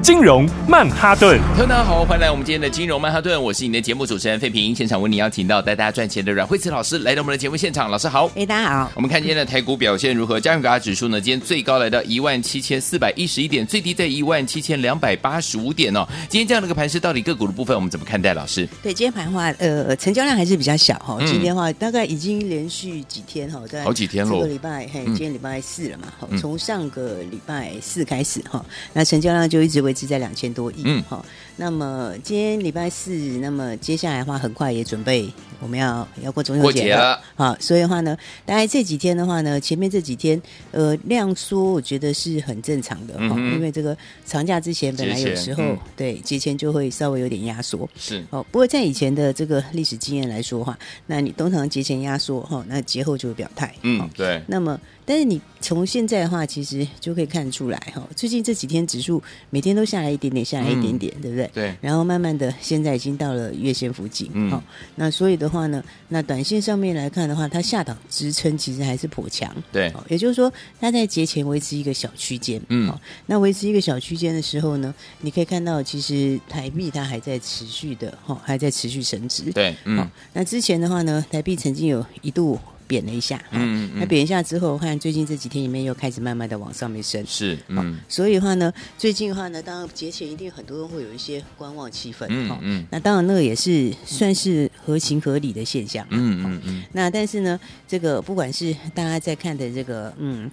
金融曼哈顿，大家好，欢迎来我们今天的金融曼哈顿，我是你的节目主持人费平，现场为你邀请到带大家赚钱的阮慧慈老师来到我们的节目现场，老师好，哎，大家好，我们看今天的台股表现如何？加权指数呢，今天最高来到一万七千四百一十一点，最低在一万七千两百八十五点哦。今天这样的一个盘势，到底个股的部分我们怎么看待？老师，对，今天盘的话，呃，成交量还是比较小哈、哦，今天的话大概已经连续几天哈，在好几天了，这个礼拜，嘿，今天礼拜四了嘛，好，从上个礼拜四开始哈，那成交量就一直维持在两千多亿。嗯，好。那么今天礼拜四，那么接下来的话，很快也准备我们要要过中秋节了，好，所以的话呢，大概这几天的话呢，前面这几天呃量缩，我觉得是很正常的哈、嗯，因为这个长假之前本来有时候、嗯、对节前就会稍微有点压缩，是哦。不过在以前的这个历史经验来说的话，那你通常节前压缩哈，那节后就会表态，嗯，对。那么但是你从现在的话，其实就可以看出来哈，最近这几天指数每天都下来一点点，下来一点点，嗯、对不对？对，然后慢慢的，现在已经到了月线附近，嗯，好，那所以的话呢，那短线上面来看的话，它下档支撑其实还是颇强，对，也就是说，它在节前维持一个小区间，嗯，好，那维持一个小区间的时候呢，你可以看到，其实台币它还在持续的，哈，还在持续升值，对，嗯，那之前的话呢，台币曾经有一度。贬了一下，嗯，那贬一下之后，我看最近这几天里面又开始慢慢的往上面升，是，嗯，所以的话呢，最近的话呢，当然节前一定很多人会有一些观望气氛，嗯嗯，那当然那个也是算是合情合理的现象，嗯嗯嗯，那但是呢，这个不管是大家在看的这个，嗯，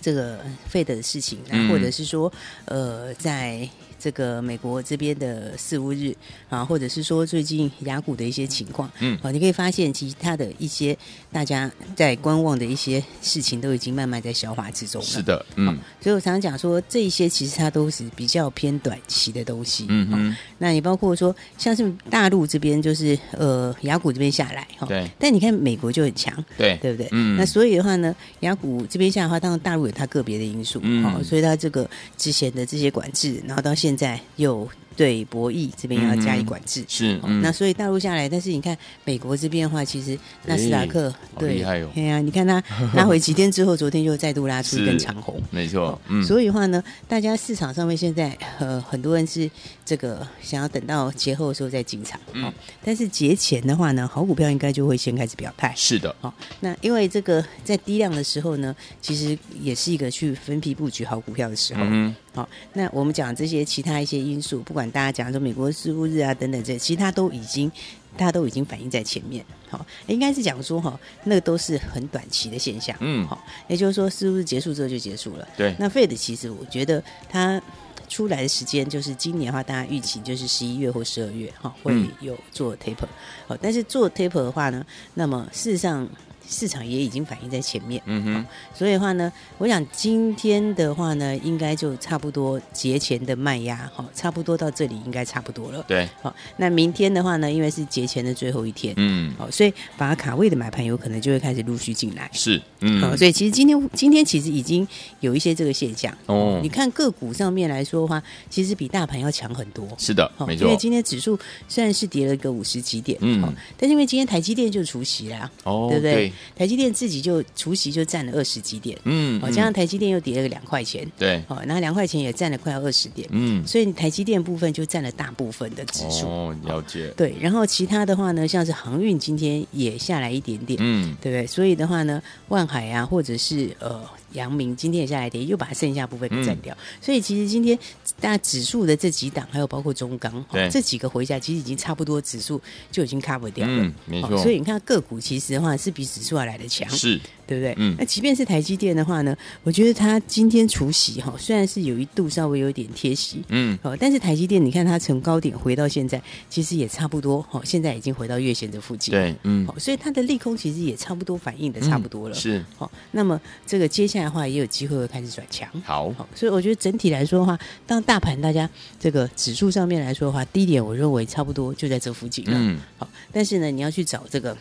这个 Fed 的事情，那或者是说，呃，在。这个美国这边的四五日啊，或者是说最近雅股的一些情况，嗯，啊，你可以发现，其实它的一些大家在观望的一些事情，都已经慢慢在消化之中了。是的，嗯，所以我常常讲说，这一些其实它都是比较偏短期的东西。嗯嗯，那也包括说，像是大陆这边，就是呃雅股这边下来，哈，对。但你看美国就很强，对，对不对？嗯。那所以的话呢，雅股这边下来的话，当然大陆有它个别的因素，嗯，好，所以它这个之前的这些管制，然后到现在。现在又对博弈这边要加以管制，嗯、是、嗯，那所以大陆下来，但是你看美国这边的话，其实纳斯达克对，厉害哦，对啊，你看它 拉回几天之后，昨天又再度拉出一根长红，没错，嗯，所以的话呢，大家市场上面现在呃很多人是这个想要等到节后的时候再进场，嗯，但是节前的话呢，好股票应该就会先开始表态，是的，好，那因为这个在低量的时候呢，其实也是一个去分批布局好股票的时候，嗯。好，那我们讲这些其他一些因素，不管大家讲说美国事务日啊等等这些，其他都已经，大家都已经反映在前面。好，应该是讲说哈，那个都是很短期的现象。嗯，好，也就是说事务日结束之后就结束了。对，那 Fed 其实我觉得它出来的时间就是今年的话，大家预期就是十一月或十二月哈会有做 taper。好，但是做 taper 的话呢，那么事实上。市场也已经反映在前面，嗯哼，所以的话呢，我想今天的话呢，应该就差不多节前的卖压，哈，差不多到这里应该差不多了，对，好，那明天的话呢，因为是节前的最后一天，嗯，好，所以把卡位的买盘有可能就会开始陆续进来，是，嗯，好，所以其实今天今天其实已经有一些这个现象，哦，你看个股上面来说的话，其实比大盘要强很多，是的，没错，因为今天指数虽然是跌了个五十几点，嗯，但是因为今天台积电就除息了，哦，对不对？台积电自己就除息就占了二十几点，嗯，好，加上台积电又跌了个两块钱，对，好，然后两块钱也占了快要二十点，嗯，所以台积电部分就占了大部分的指数，哦，了解，对，然后其他的话呢，像是航运今天也下来一点点，嗯，对不对？所以的话呢，万海啊，或者是呃。阳明今天也下来跌，又把剩下部分给占掉，嗯，所以其实今天大家指数的这几档，还有包括中钢，哦，这几个回下，其实已经差不多，指数就已经 cover 掉了，嗯，没错。所以你看个股其实的话是比指数要来的强，是，对不对？嗯，那即便是台积电的话呢，我觉得它今天除息哈，虽然是有一度稍微有点贴息，嗯，哦，但是台积电你看它从高点回到现在，其实也差不多，哈，现在已经回到月线的附近，对，嗯，所以它的利空其实也差不多反应的差不多了，嗯、是，好，那么这个接下来的话也有机会会开始转强，好，好，所以我觉得整体来说的话，当大盘大家这个指数上面来说的话，低点我认为差不多就在这附近了，嗯，好，但是呢，你要去找这个。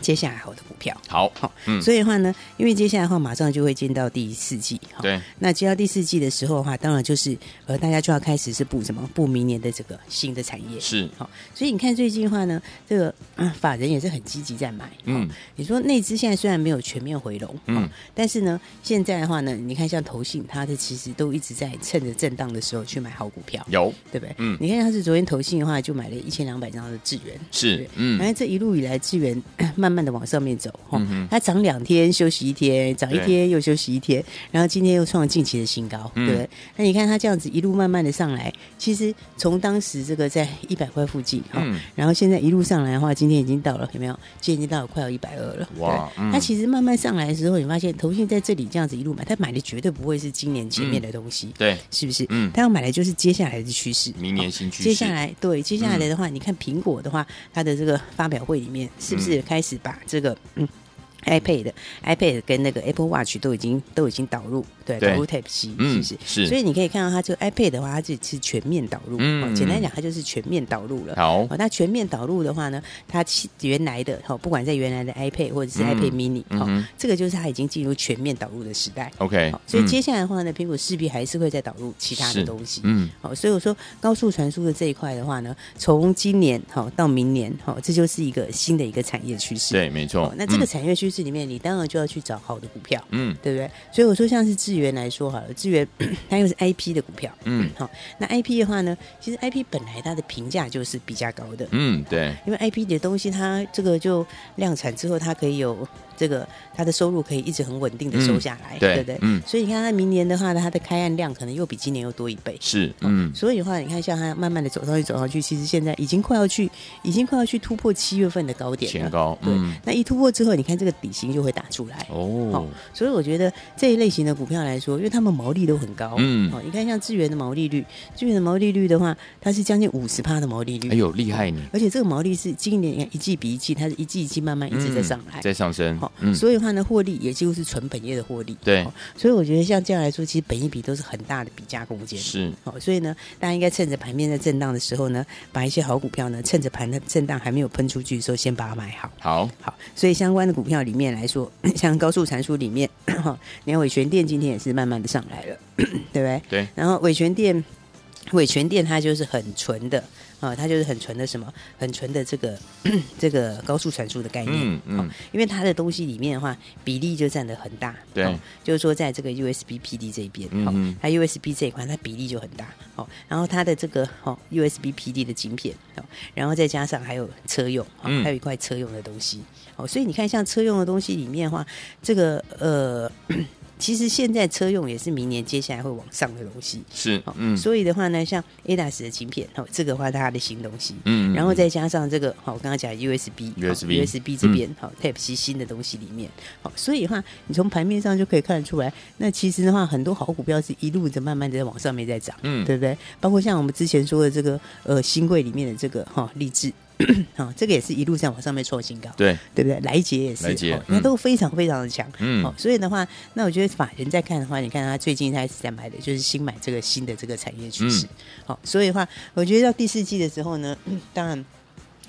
接下来好的股票，好好，嗯，所以的话呢，因为接下来的话马上就会进到第四季，对，那接到第四季的时候的话，当然就是呃，大家就要开始是布什么？布明年的这个新的产业，是。好，所以你看最近的话呢，这个啊，法人也是很积极在买，嗯，你说内资现在虽然没有全面回笼，嗯，但是呢，现在的话呢，你看像投信，它的其实都一直在趁着震荡的时候去买好股票，有，对不对？嗯，你看它是昨天投信的话，就买了一千两百张的智源，是，嗯，然后这一路以来智源慢慢慢的往上面走。哦，它涨两天休息一天，涨一天又休息一天，然后今天又创了近期的新高，对不对？那你看它这样子一路慢慢的上来，其实从当时这个在一百块附近，哈，然后现在一路上来的话，今天已经到了有没有？今天已经到了快要一百二了，哇！它其实慢慢上来的时候，你发现投信在这里这样子一路买，他买的绝对不会是今年前面的东西，对，是不是？嗯，他要买的就是接下来的趋势，明年新趋势。接下来对，接下来的话，你看苹果的话，它的这个发表会里面是不是开始把这个嗯？iPad、iPad 跟那个 Apple Watch 都已经都已经导入，对，导入 Type C，是不是？是。所以你可以看到，它这个 iPad 的话，它这是全面导入。嗯。简单讲，它就是全面导入了。好。那全面导入的话呢，它原来的哈，不管在原来的 iPad 或者是 iPad Mini，哈，这个就是它已经进入全面导入的时代。OK。所以接下来的话呢，苹果势必还是会再导入其他的东西。嗯。好，所以我说高速传输的这一块的话呢，从今年好到明年，好，这就是一个新的一个产业趋势。对，没错。那这个产业趋势里面，你当然就要去找好的股票，嗯，对不对？所以我说，像是智源来说好了，智源 它又是 IP 的股票，嗯，好，那 IP 的话呢，其实 IP 本来它的评价就是比较高的，嗯，对，因为 IP 的东西它这个就量产之后，它可以有。这个它的收入可以一直很稳定的收下来，对不对？嗯，所以你看它明年的话呢，它的开案量可能又比今年又多一倍。是，嗯，所以的话，你看像它慢慢的走上去，走上去，其实现在已经快要去，已经快要去突破七月份的高点了。前高，对。那一突破之后，你看这个底型就会打出来。哦，所以我觉得这一类型的股票来说，因为他们毛利都很高，嗯，哦，你看像智源的毛利率，智源的毛利率的话，它是将近五十趴的毛利率。哎呦，厉害你！而且这个毛利是今年一季比一季，它是一季一季慢慢一直在上来，在上升。嗯，所以的话呢，获利也几乎是纯本业的获利。对，所以我觉得像这样来说，其实本益比都是很大的比价空间。是，哦，所以呢，大家应该趁着盘面在震荡的时候呢，把一些好股票呢，趁着盘的震荡还没有喷出去的时候，先把它买好。好，好，所以相关的股票里面来说，像高速传输里面，你看伟诠电今天也是慢慢的上来了，对不对？对。然后伟诠电，伟诠电它就是很纯的。啊，它就是很纯的什么，很纯的这个这个高速传输的概念。嗯嗯，因为它的东西里面的话，比例就占的很大。对，就是说在这个 USB PD 这一边，嗯，它 USB 这一块它比例就很大。哦，然后它的这个哦 USB PD 的晶片，哦，然后再加上还有车用，还有一块车用的东西。哦，所以你看，像车用的东西里面的话，这个呃。其实现在车用也是明年接下来会往上的东西，是，嗯，所以的话呢，像 ADAS 的晶片，哦，这个话它的新东西，嗯，然后再加上这个，好，我刚刚讲 USB，USB，USB 这边，好，Type C 新的东西里面，好，所以的话，你从盘面上就可以看得出来，那其实的话，很多好股票是一路的慢慢的在往上面在涨，嗯，对不对？包括像我们之前说的这个，呃，新贵里面的这个，哈，励志。好，这个也是一路上往上面创新高，对对不对？来杰也是，那都非常非常的强，嗯，好，所以的话，那我觉得法人在看的话，你看他最近开始在买的就是新买这个新的这个产业趋势，好，所以的话，我觉得到第四季的时候呢，当然，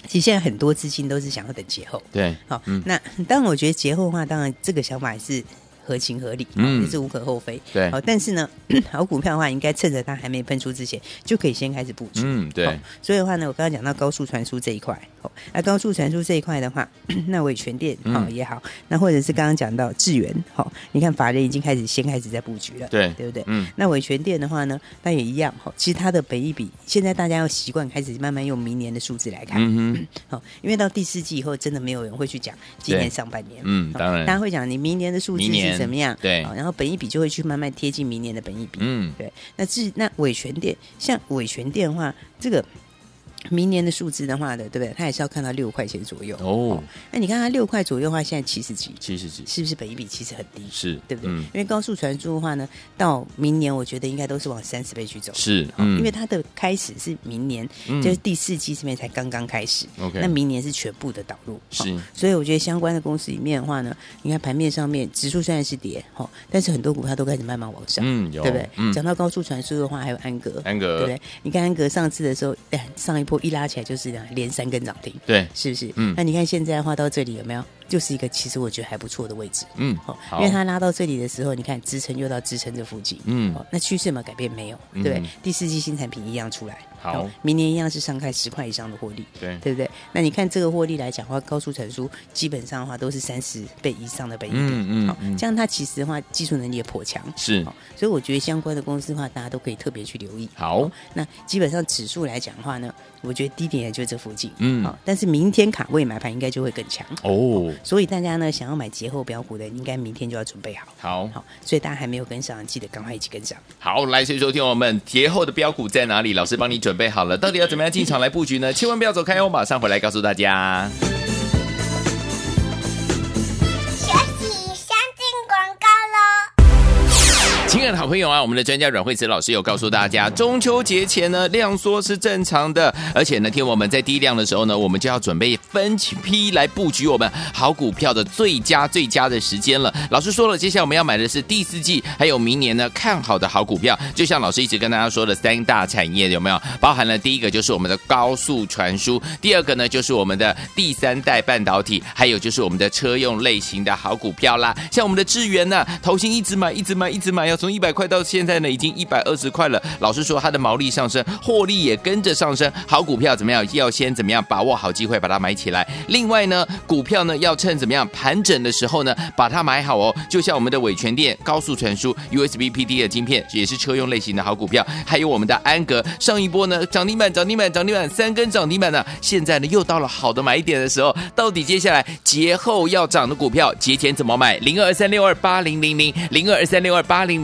其实现在很多资金都是想要等节后，对，好，那当然我觉得节后的话，当然这个想法也是。合情合理，嗯，也是无可厚非，对。好，但是呢，好股票的话，应该趁着它还没喷出之前，就可以先开始布局，嗯，对。所以的话呢，我刚刚讲到高速传输这一块，好，那高速传输这一块的话，那伟全电好也好，那或者是刚刚讲到智源，好，你看法人已经开始先开始在布局了，对，对不对？嗯。那伟全电的话呢，那也一样，好，其实它的本益比，现在大家要习惯开始慢慢用明年的数字来看，嗯好，因为到第四季以后，真的没有人会去讲今年上半年，嗯，当然，大家会讲你明年的数字是怎么样，对。然后本益比就会去慢慢贴近明年的本益比。嗯，对。那智那伟全电，像伟全电的话，这个明年的数字的话的，对不对？它也是要看到六块钱左右哦。那你看它六块左右的话，现在七十几，七十几，是不是本一比其实很低？是，对不对？嗯、因为高速传输的话呢，到明年我觉得应该都是往三十倍去走。是，嗯，因为它的开始是明年，嗯、就是第四季这边才刚刚开始。OK，那明年是全部的导入。是，所以我觉得相关的公司里面的话呢，你看盘面上面指数虽然是跌，哈，但是很多股票都开始慢慢往上，嗯，有，对不对？嗯、讲到高速传输的话，还有安格，安格，对不对？你看安格上次的时候，哎，上一波一拉起来就是这样连三根涨停，对，是不是？嗯，那你看现在的话到这里有没有？就是一个其实我觉得还不错的位置，嗯，好，因为它拉到这里的时候，你看支撑又到支撑这附近，嗯，那趋势有没有改变？没有，对？第四季新产品一样出来，好，明年一样是上开十块以上的获利，对，对不对？那你看这个获利来讲的话，高速传输基本上的话都是三十倍以上的倍益比，嗯嗯，这样它其实的话技术能力也颇强，是，所以我觉得相关的公司的话，大家都可以特别去留意。好，那基本上指数来讲的话呢，我觉得低点也就这附近，嗯，好，但是明天卡位买盘应该就会更强哦，所以大家呢。想要买节后标股的，应该明天就要准备好。好，好，所以大家还没有跟上，记得赶快一起跟上。好，来，所以说听我们节后的标股在哪里？老师帮你准备好了，到底要怎么样进场来布局呢？千万不要走开哦，马上回来告诉大家。亲爱的好朋友啊，我们的专家阮慧慈老师有告诉大家，中秋节前呢量缩是正常的，而且呢，听我们在低量的时候呢，我们就要准备分批来布局我们好股票的最佳最佳的时间了。老师说了，接下来我们要买的是第四季还有明年呢看好的好股票，就像老师一直跟大家说的三大产业有没有？包含了第一个就是我们的高速传输，第二个呢就是我们的第三代半导体，还有就是我们的车用类型的好股票啦。像我们的智源呢，投信一直买，一直买，一直买，要从从一百块到现在呢，已经一百二十块了。老实说，它的毛利上升，获利也跟着上升。好股票怎么样？要先怎么样把握好机会，把它买起来。另外呢，股票呢要趁怎么样盘整的时候呢，把它买好哦。就像我们的伟诠电高速传输 USB PD 的晶片，也是车用类型的好股票。还有我们的安格，上一波呢涨停板，涨停板，涨停板，三根涨停板呢。现在呢又到了好的买点的时候。到底接下来节后要涨的股票，节前怎么买？零二三六二八零零零零二三六二八零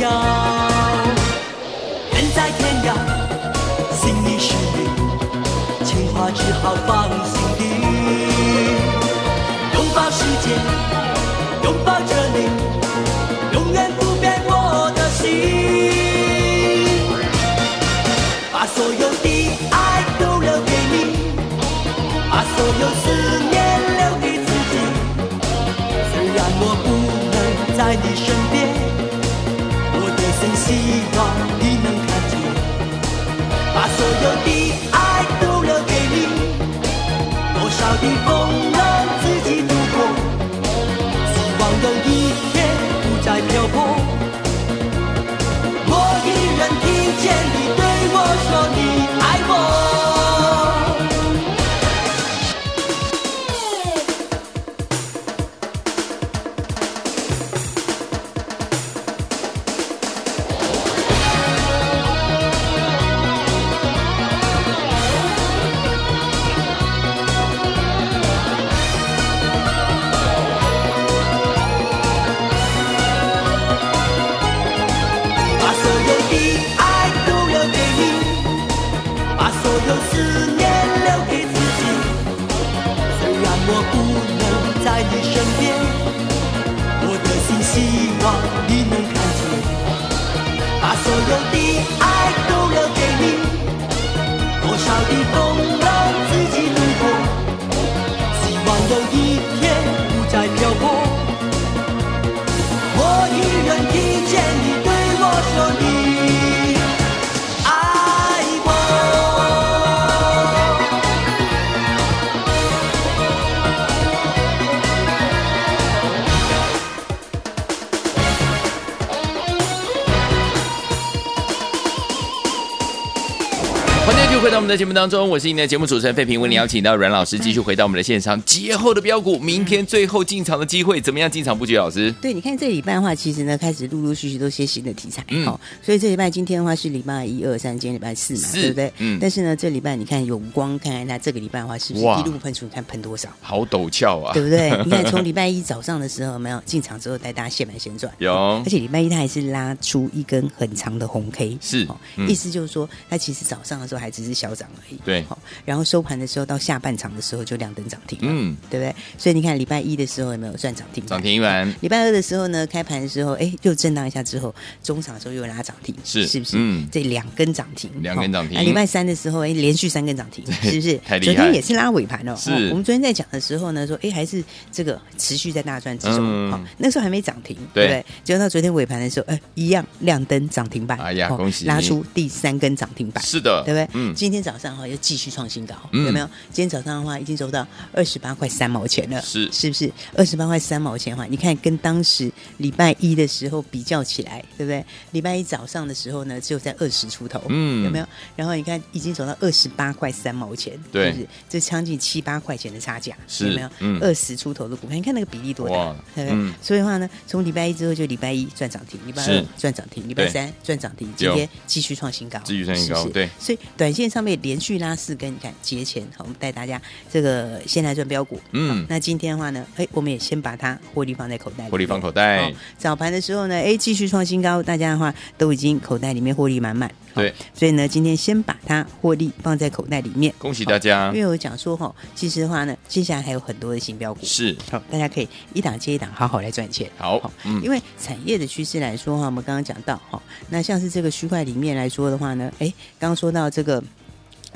遥远在天涯，心里是你，情话只好放心底。拥抱世界，拥抱着你，永远不变我的心。把所有的爱都留给你，把所有思念留给自己。虽然我不能在你身。所有的爱都留给你，多少的风浪自己度过，希望有一天不再漂泊。回到我们的节目当中，我是您的节目主持人费平，为您邀请到阮老师继续回到我们的现场。节后的标股，明天最后进场的机会，怎么样进场布局？老师，对，你看这礼拜的话，其实呢开始陆陆续续都些新的题材，嗯好、所以这礼拜今天的话是礼拜一二三，今天礼拜四嘛，是对不对？嗯但是呢，这礼拜你看永光，看看它这个礼拜的话是不是一路喷出？你看喷多少？好陡峭啊！对不对？你看从礼拜一早上的时候，没有进场之后带大家现买现赚？有而且礼拜一它还是拉出一根很长的红 K，是哦嗯意思就是说它其实早上的时候还只是小涨而已，对好，然后收盘的时候到下半场的时候就亮灯涨停，嗯，对不对？所以你看礼拜一的时候有没有赚涨停？涨停一完，礼拜二的时候呢，开盘的时候，哎，又震荡一下之后，中场的时候又拉涨停，是是不是？嗯这两根涨停，两根涨停礼拜三的时候，哎，连续三根涨停，是不是？昨天也是拉尾盘哦。是我们昨天在讲的时候呢，说，哎，还是这个持续在大赚之中。好，那时候还没涨停，对不对？结果到昨天尾盘的时候，哎，一样亮灯涨停板。哎呀恭喜拉出第三根涨停板。是的，对不对？嗯，今天早上哈又继续创新高，嗯有没有？今天早上的话已经走到二十八块三毛钱了，是是不是？二十八块三毛钱的话，你看跟当时礼拜一的时候比较起来，对不对？礼拜一早上的时候呢，只有在二十出头，嗯有没有？然后你看已经走到二十八块三毛钱，对是不是？这将近七八块钱的差价，是有没有嗯？二十出头的股票，你看那个比例多大，对不对？嗯所以的话呢，从礼拜一之后就礼拜一赚涨停，礼拜二赚涨停，礼拜三赚涨停，今天继续创新高，继续创新高对所以短线上面连续拉四根，你看节前好，我们带大家这个先来赚标股。嗯那今天的话呢，哎，我们也先把它获利放在口袋里面，获利放口袋早盘的时候呢，哎，继续创新高，大家的话都已经口袋里面获利满满。对，所以呢，今天先把它获利放在口袋里面。恭喜大家因为我讲说哈，其实的话呢，接下来还有很多的新标股。是好，大家可以一档接一档，好好来赚钱。好嗯因为产业的趋势来说哈，我们刚刚讲到哈，那像是这个区块里面来说的话呢，哎，刚刚说到这个。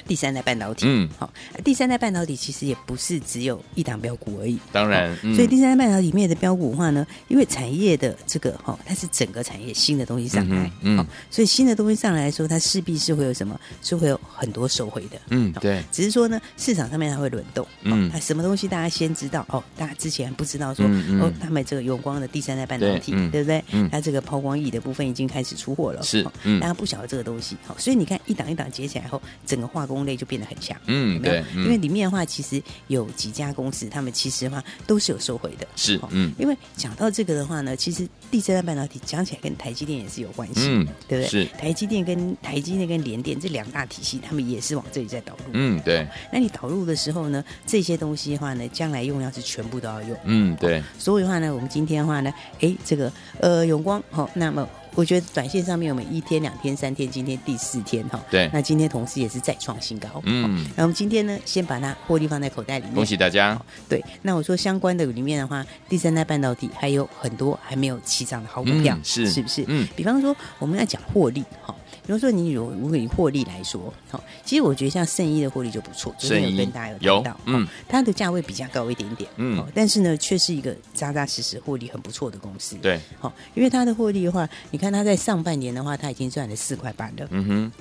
第三代半导体，嗯。好，第三代半导体其实也不是只有一档标股而已，当然嗯。所以第三代半导体里面的标股的话呢，因为产业的这个哈，它是整个产业新的东西上来嗯，所以新的东西上来的时候，它势必是会有什么，是会有很多收回的，嗯对。只是说呢，市场上面它会轮动，嗯嗯，它什么东西大家先知道哦，大家之前不知道说哦，他们这个永光的第三代半导体，对嗯。对不对？嗯。它这个抛光翼的部分已经开始出货了，是哦嗯。大家不晓得这个东西，好，所以你看一档一档接起来后，整个化工类就变得很强，嗯对？嗯。因为里面的话，其实有几家公司，他们其实的话都是有收回的，是嗯。因为讲到这个的话呢，其实第三代半导体讲起来跟台积电也是有关系，嗯对不对？是。台积电跟台积电跟联电这两大体系，他们也是往这里在导入，嗯对。那你导入的时候呢，这些东西的话呢，将来用量是全部都要用。嗯对。所以的话呢，我们今天的话呢，哎，这个呃永光好、那么我觉得短线上面我们一天、两天、三天，今天第四天哈。对。那今天同时也是再创新高。嗯。那我们今天呢，先把它获利放在口袋里面。恭喜大家。对。那我说相关的里面的话，第三代半导体还有很多还没有起涨的好股票，嗯、是是不是？嗯。比方说，我们要讲获利哈。比如说，你如如果以获利来说，好，其实我觉得像圣一的获利就不错，昨天有跟大家有谈到，嗯，它的价位比较高一点点，嗯，但是呢，却是一个扎扎实实获利很不错的公司，对，好，因为它的获利的话，你看它在上半年的话，它已经赚了四块半了，嗯哼，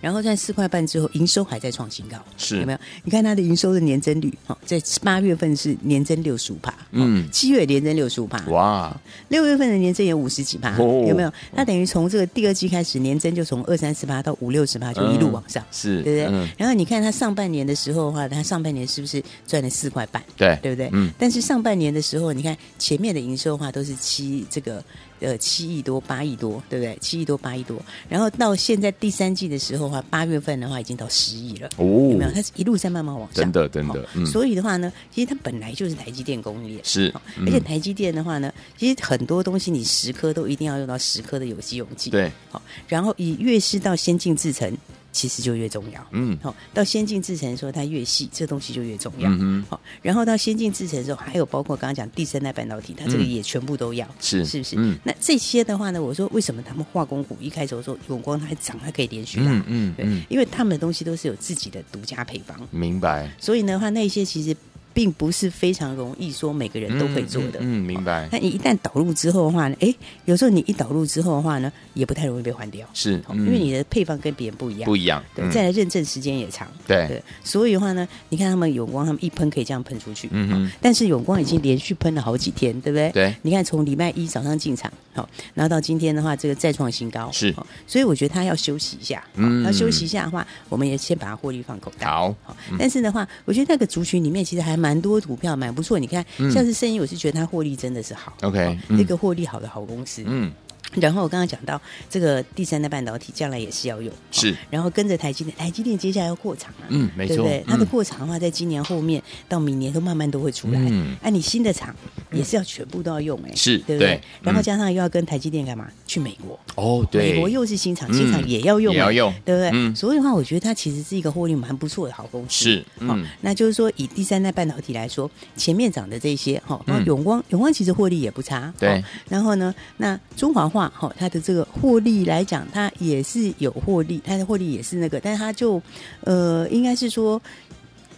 然后在四块半之后，营收还在创新高，是有没有？你看它的营收的年增率，好，在八月份是年增六十五帕，嗯，七月年增六十五帕，哇，六月份的年增有五十几帕，有没有？它等于从这个第二季开始年增就从二三十八到五六十八就一路往上，是对不对？然后你看它上半年的时候的话，它上半年是不是赚了四块半？对，对不对？嗯。但是上半年的时候，你看前面的营收的话都是七这个呃七亿多八亿多，对不对？七亿多八亿多。然后到现在第三季的时候的话，八月份的话已经到十亿了，哦，有没有？它是一路在慢慢往上，真的真的。所以的话呢，其实它本来就是台积电供应链，是。而且台积电的话呢，其实很多东西你十颗都一定要用到十颗的有机溶剂，对。好，然后以越是到先进制程，其实就越重要。嗯，好，到先进制程的时候，它越细，这东西就越重要。嗯好，然后到先进制程的时候，还有包括刚刚讲第三代半导体，它这个也全部都要。是，是不是？嗯。那这些的话呢，我说为什么他们化工股一开始我说永光它还涨，它可以连续拉？嗯嗯。对，因为他们的东西都是有自己的独家配方。明白。所以的话，那些其实。并不是非常容易说每个人都会做的。嗯，嗯，明白。那你一旦导入之后的话呢？哎，有时候你一导入之后的话呢，也不太容易被换掉。是，因为你的配方跟别人不一样。不一样。对，再来认证时间也长。对。对。所以的话呢，你看他们永光，他们一喷可以这样喷出去。嗯嗯。但是永光已经连续喷了好几天，对不对？对。你看，从礼拜一早上进场，好，然后到今天的话，这个再创新高。是。所以我觉得他要休息一下。嗯。要休息一下的话，我们也先把它获利放口袋。好。但是的话，我觉得那个族群里面其实还蛮多股票蛮不错，你看，像是生意，我是觉得它获利真的是好。OK，这个获利好的好公司。嗯。然后我刚刚讲到这个第三代半导体将来也是要用，是。然后跟着台积电，台积电接下来要扩厂啊，嗯，没错，对不对？它的扩厂的话，在今年后面到明年都慢慢都会出来。嗯。哎，你新的厂也是要全部都要用，哎，是，对不对？然后加上又要跟台积电干嘛？去美国。哦，对。美国又是新厂，新厂也要用，也要用，对不对？嗯。所以的话，我觉得它其实是一个获利蛮不错的好公司。是。嗯。那就是说，以第三代半导体来说，前面涨的这些哈，永光，永光其实获利也不差。对。然后呢，那中华话哈，它的这个。获利来讲，它也是有获利，它的获利也是那个，但是它就呃，应该是说。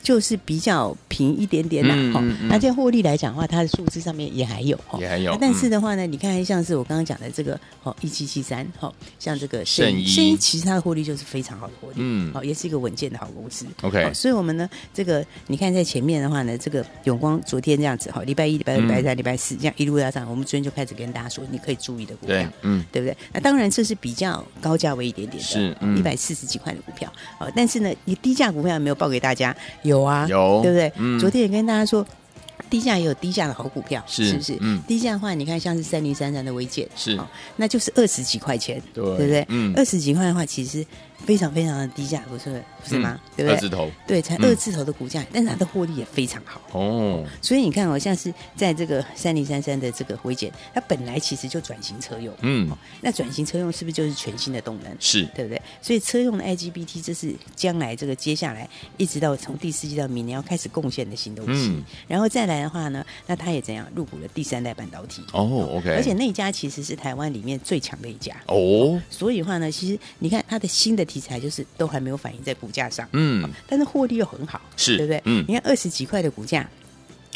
就是比较平一点点啦，哈、嗯。那这获利来讲的话，它的数字上面也还有，也还有。但是的话呢，你看像是我刚刚讲的这个，哦，一七七三，哈，像这个圣一，圣一其实它的获利就是非常好的获利，嗯，好，也是一个稳健的好公司。OK，所以我们呢，这个你看在前面的话呢，这个永光昨天这样子，哈，礼拜一、礼拜二、礼拜三、礼拜四这样一路要上，我们昨天就开始跟大家说，你可以注意的股票，嗯，对不对？那当然这是比较高价位一点点的，是一百四十几块的股票，哦，但是呢，你低价股票有没有报给大家？有啊，有，对不对？嗯，昨天也跟大家说，低价也有低价的好股票，是，是不是？嗯，低价的话，你看像是三零三三的微健，是，那就是二十几块钱，对，对不对？嗯，二十几块的话，其实。非常非常的低价，不是不是吗？对不对？二字头，对，才二字头的股价，但是它的获利也非常好哦。所以你看，好像是在这个三零三三的这个回减，它本来其实就转型车用，嗯，那转型车用是不是就是全新的动能？是对不对？所以车用的 IGBT，这是将来这个接下来一直到从第四季到明年要开始贡献的新东西。然后再来的话呢，那它也怎样入股了第三代半导体？哦，OK。而且那家其实是台湾里面最强的一家哦。所以的话呢，其实你看它的新的。题材就是都还没有反映在股价上，嗯，但是获利又很好，是对不对？嗯，你看二十几块的股价。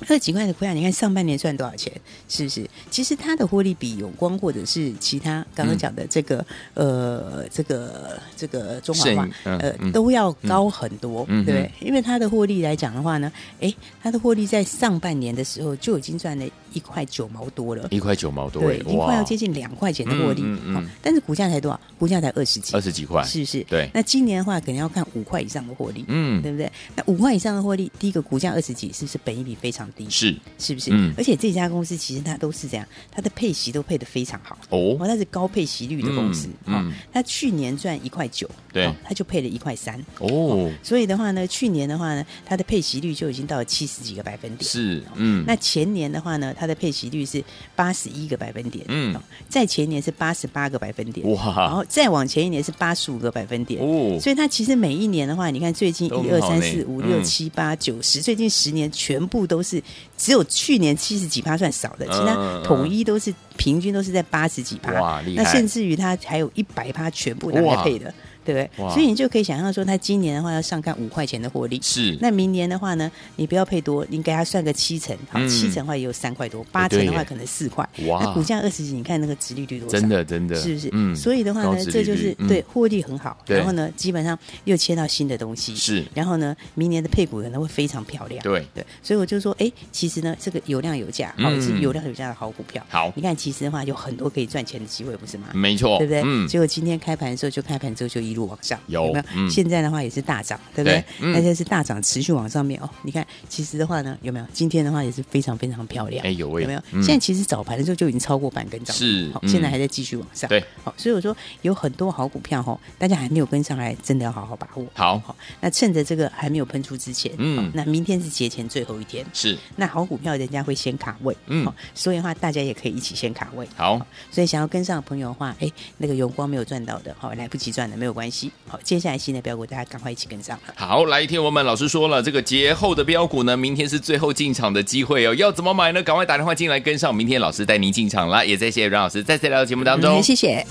二十几块的股价，你看上半年赚多少钱？是不是？其实它的获利比永光或者是其他刚刚讲的这个、嗯、呃这个这个中华化、嗯、呃、嗯、都要高很多，嗯、对不对？因为它的获利来讲的话呢，哎，它的获利在上半年的时候就已经赚了一块九毛多了，一块九毛多，对，已经快要接近两块钱的获利。嗯嗯嗯、但是股价才多少？股价才二十几，二十几块，是不是？对。那今年的话，可能要看五块以上的获利，嗯，对不对？那五块以上的获利，第一个股价二十几，是不是本益比非常低？是。是不是？嗯，而且这家公司其实它都是这样，它的配息都配的非常好。哦，它是高配息率的公司，嗯，它去年赚一块九，对，它就配了一块三。哦，所以的话呢，去年的话呢，它的配息率就已经到了七十几个百分点，是，嗯，那前年的话呢，它的配息率是八十一个百分点，嗯。哦，在前年是八十八个百分点，哇然哇，后再往前一年是八十五个百分点，哦，所以它其实每一年的话，你看最近一二三四五六嗯七八九十，最近十年全部都是只有去年七十几趴算少的，其他统一都是平均都是在八十几趴，哇那甚至于它还有一百趴全部拿来配的，对不对？所以你就可以想象说，他今年的话要上看五块钱的获利。是，那明年的话呢，你不要配多，你给它算个七成，好，嗯七成的话也有三块多，八成的话可能四块。哇那股价二十几，你看那个殖利率多少？真的真的，是不是？嗯，所以的话呢，这就是对获利很好，对然后呢，基本上又切到新的东西，是然后呢，明年的配股可能会非常漂亮。对对，所以我就说，哎，其实呢，这个有量有价，好、嗯是有量有价的好股票。好你看，其实的话有很多可以赚钱的机会，不是吗？没错，对不对？嗯，结果今天开盘的时候，就开盘之后就一路往上，有没有？嗯。现在的话也是大涨，对不对？那就是大涨持续往上面哦。你看，其实的话呢，有没有？今天的话也是非常非常漂亮，哎有欸有没有？嗯。现在其实早盘的时候就已经超过半根涨是嗯。现在还在继续往上，对，好，所以我说有很多好股票哈，大家还没有跟上来，真的要好好把握。好。好，那趁着这个还没有喷出之前，嗯。那明天是节前最后一天，是。那好股票人家会先卡位，嗯。好，所以的话大家也可以一起先卡位，好，所以想要跟上的朋友的话，哎，那个永光没有赚到的，好，来不及赚的没有关系，好，接下来新的标股大家赶快一起跟上了。好，来听我们老师说了，这个节后的标股呢，明天是最后进场的机会哦，要怎么买呢？赶快打电话进来跟上，明天老师带您进场啦。也再谢谢阮老师再次来到节目当中。嗯谢谢。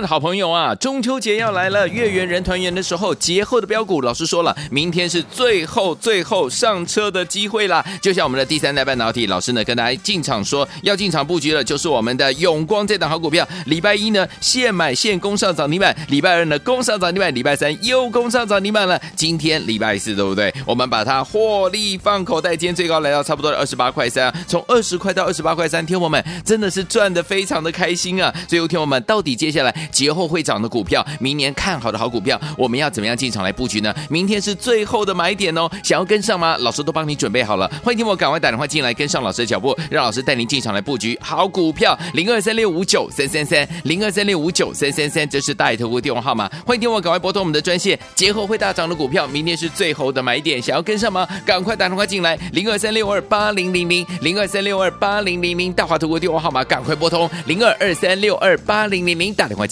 的好朋友啊，中秋节要来了，月圆人团圆的时候，节后的标股，老师说了，明天是最后最后上车的机会啦。就像我们的第三代半导体，老师呢跟大家进场说要进场布局了，就是我们的永光这档好股票。礼拜一呢现买现攻上涨停板，礼拜二呢攻上涨停板，礼拜三又攻上涨停板了。今天礼拜四对不对？我们把它获利放口袋，今天最高来到差不多二十八块三，从二十块到二十八块三，听我们真的是赚的非常的开心啊！所以有听我们到底接下来节后会涨的股票，明年看好的好股票，我们要怎么样进场来布局呢？明天是最后的买点哦，想要跟上吗？老师都帮你准备好了，欢迎听我赶快打电话进来跟上老师的脚步，让老师带您进场来布局好股票，零二三六五九三三三，零二三六五九三三三，这是大爱投顾电话号码，欢迎听我赶快拨通我们的专线，节后会大涨的股票，明天是最后的买点，想要跟上吗？赶快打电话进来，零二三六二八零零零，零二三六二八零零零，大华投顾电话号码赶快拨通零二二三六二八零零零，打电话